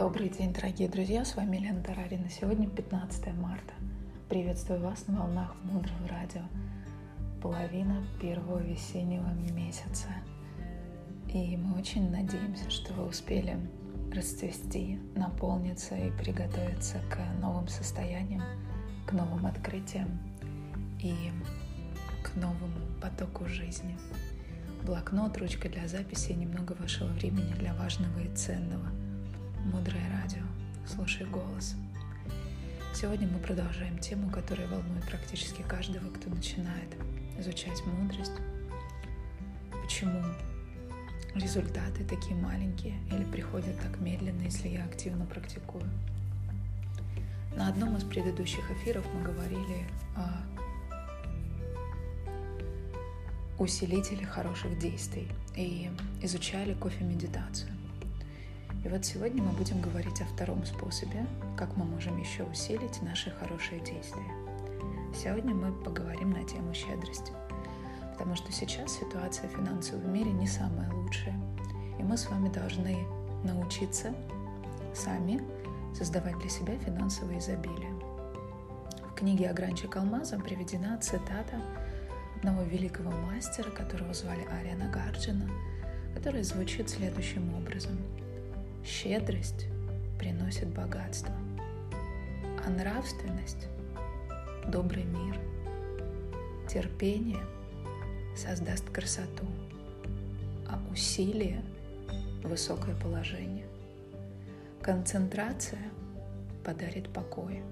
Добрый день, дорогие друзья, с вами Лена Тарарина. Сегодня 15 марта. Приветствую вас на волнах Мудрого Радио. Половина первого весеннего месяца. И мы очень надеемся, что вы успели расцвести, наполниться и приготовиться к новым состояниям, к новым открытиям и к новому потоку жизни. Блокнот, ручка для записи и немного вашего времени для важного и ценного. Мудрое радио. Слушай голос. Сегодня мы продолжаем тему, которая волнует практически каждого, кто начинает изучать мудрость. Почему результаты такие маленькие или приходят так медленно, если я активно практикую. На одном из предыдущих эфиров мы говорили о усилителе хороших действий и изучали кофе-медитацию. И вот сегодня мы будем говорить о втором способе, как мы можем еще усилить наши хорошие действия. Сегодня мы поговорим на тему щедрости, потому что сейчас ситуация финансовая в мире не самая лучшая, и мы с вами должны научиться сами создавать для себя финансовое изобилие. В книге «Огранчик алмаза» приведена цитата одного великого мастера, которого звали Ариана Гарджина, которая звучит следующим образом. Щедрость приносит богатство, а нравственность – добрый мир. Терпение создаст красоту, а усилие – высокое положение. Концентрация подарит покой,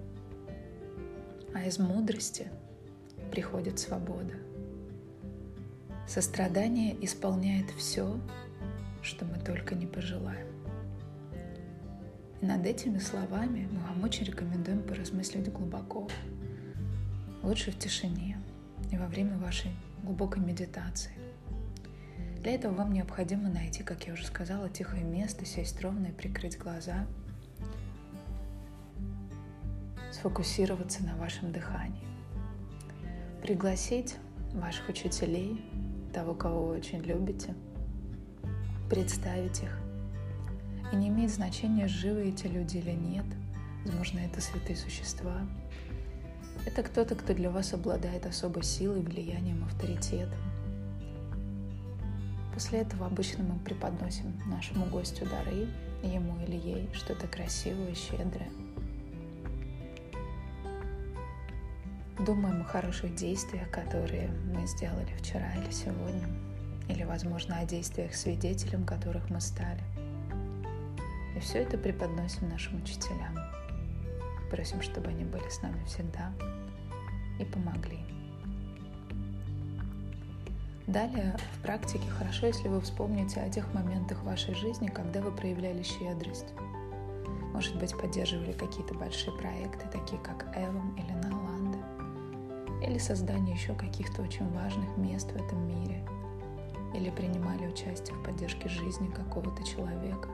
а из мудрости приходит свобода – Сострадание исполняет все, что мы только не пожелаем. Над этими словами мы вам очень рекомендуем поразмыслить глубоко. Лучше в тишине и во время вашей глубокой медитации. Для этого вам необходимо найти, как я уже сказала, тихое место, сесть ровно и прикрыть глаза, сфокусироваться на вашем дыхании, пригласить ваших учителей, того, кого вы очень любите, представить их. И не имеет значения, живы эти люди или нет. Возможно, это святые существа. Это кто-то, кто для вас обладает особой силой, влиянием, авторитетом. После этого обычно мы преподносим нашему гостю дары, ему или ей что-то красивое, щедрое – Думаем о хороших действиях, которые мы сделали вчера или сегодня, или, возможно, о действиях свидетелем, которых мы стали. И все это преподносим нашим учителям. Просим, чтобы они были с нами всегда и помогли. Далее в практике хорошо, если вы вспомните о тех моментах вашей жизни, когда вы проявляли щедрость. Может быть, поддерживали какие-то большие проекты, такие как Эвом или Наланда или создание еще каких-то очень важных мест в этом мире, или принимали участие в поддержке жизни какого-то человека.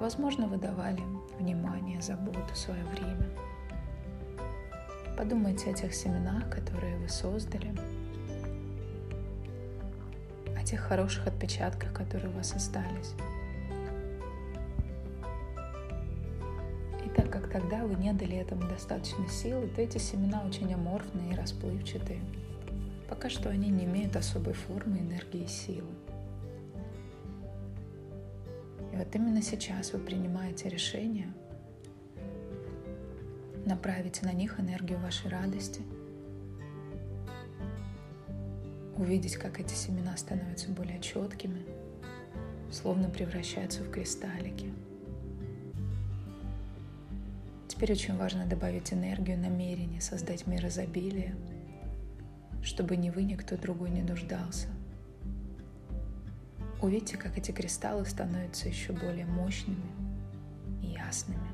Возможно, вы давали внимание, заботу, свое время. Подумайте о тех семенах, которые вы создали, о тех хороших отпечатках, которые у вас остались. когда вы не дали этому достаточно силы, то эти семена очень аморфные и расплывчатые. Пока что они не имеют особой формы, энергии и силы. Вот именно сейчас вы принимаете решение направить на них энергию вашей радости, увидеть, как эти семена становятся более четкими, словно превращаются в кристаллики – Теперь очень важно добавить энергию, намерение, создать мир изобилия, чтобы ни вы, ни кто другой не нуждался. Увидите, как эти кристаллы становятся еще более мощными и ясными.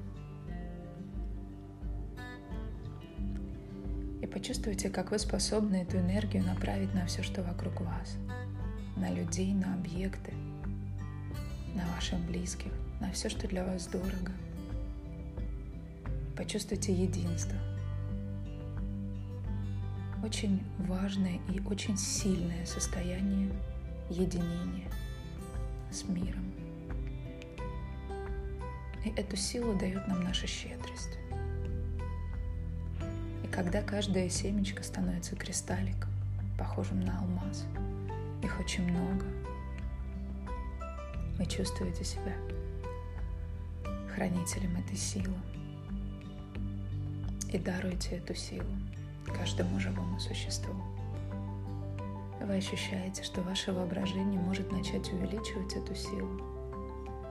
И почувствуйте, как вы способны эту энергию направить на все, что вокруг вас, на людей, на объекты, на ваших близких, на все, что для вас дорого – Почувствуйте единство. Очень важное и очень сильное состояние единения с миром. И эту силу дает нам наша щедрость. И когда каждая семечко становится кристалликом, похожим на алмаз, их очень много, вы чувствуете себя хранителем этой силы и даруете эту силу каждому живому существу. Вы ощущаете, что ваше воображение может начать увеличивать эту силу,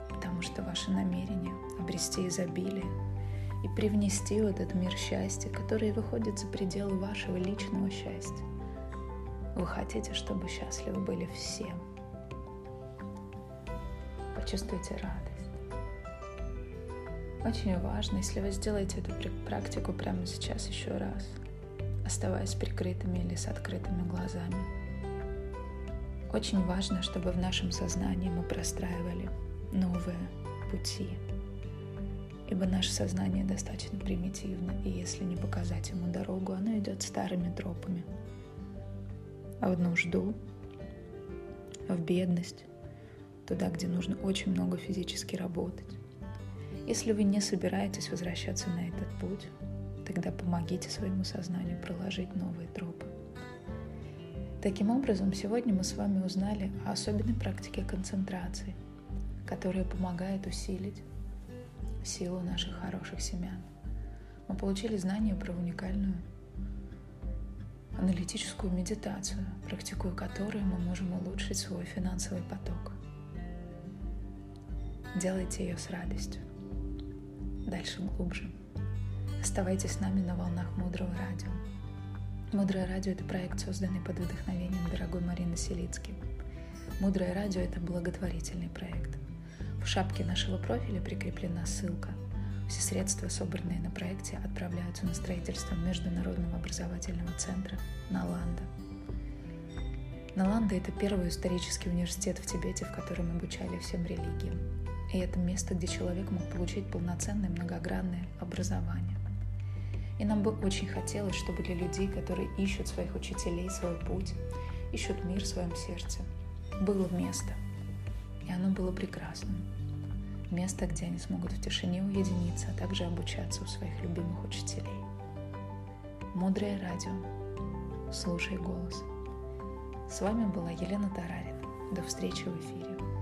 потому что ваше намерение обрести изобилие и привнести в этот мир счастье, которое выходит за пределы вашего личного счастья. Вы хотите, чтобы счастливы были все. Почувствуйте радость. Очень важно, если вы сделаете эту практику прямо сейчас еще раз, оставаясь прикрытыми или с открытыми глазами. Очень важно, чтобы в нашем сознании мы простраивали новые пути, ибо наше сознание достаточно примитивно, и если не показать ему дорогу, оно идет старыми тропами. А в нужду, в бедность, туда, где нужно очень много физически работать. Если вы не собираетесь возвращаться на этот путь, тогда помогите своему сознанию проложить новые тропы. Таким образом, сегодня мы с вами узнали о особенной практике концентрации, которая помогает усилить силу наших хороших семян. Мы получили знания про уникальную аналитическую медитацию, практикуя которую мы можем улучшить свой финансовый поток. Делайте ее с радостью. Дальше глубже. Оставайтесь с нами на волнах Мудрого Радио. Мудрое радио – это проект, созданный под вдохновением дорогой Марины Селицки. Мудрое радио – это благотворительный проект. В шапке нашего профиля прикреплена ссылка. Все средства, собранные на проекте, отправляются на строительство Международного образовательного центра Наланда. Наланда – это первый исторический университет в Тибете, в котором обучали всем религиям. И это место, где человек мог получить полноценное многогранное образование. И нам бы очень хотелось, чтобы для людей, которые ищут своих учителей, свой путь, ищут мир в своем сердце, было место. И оно было прекрасным. Место, где они смогут в тишине уединиться, а также обучаться у своих любимых учителей. Мудрое радио. Слушай голос. С вами была Елена Тарарина. До встречи в эфире.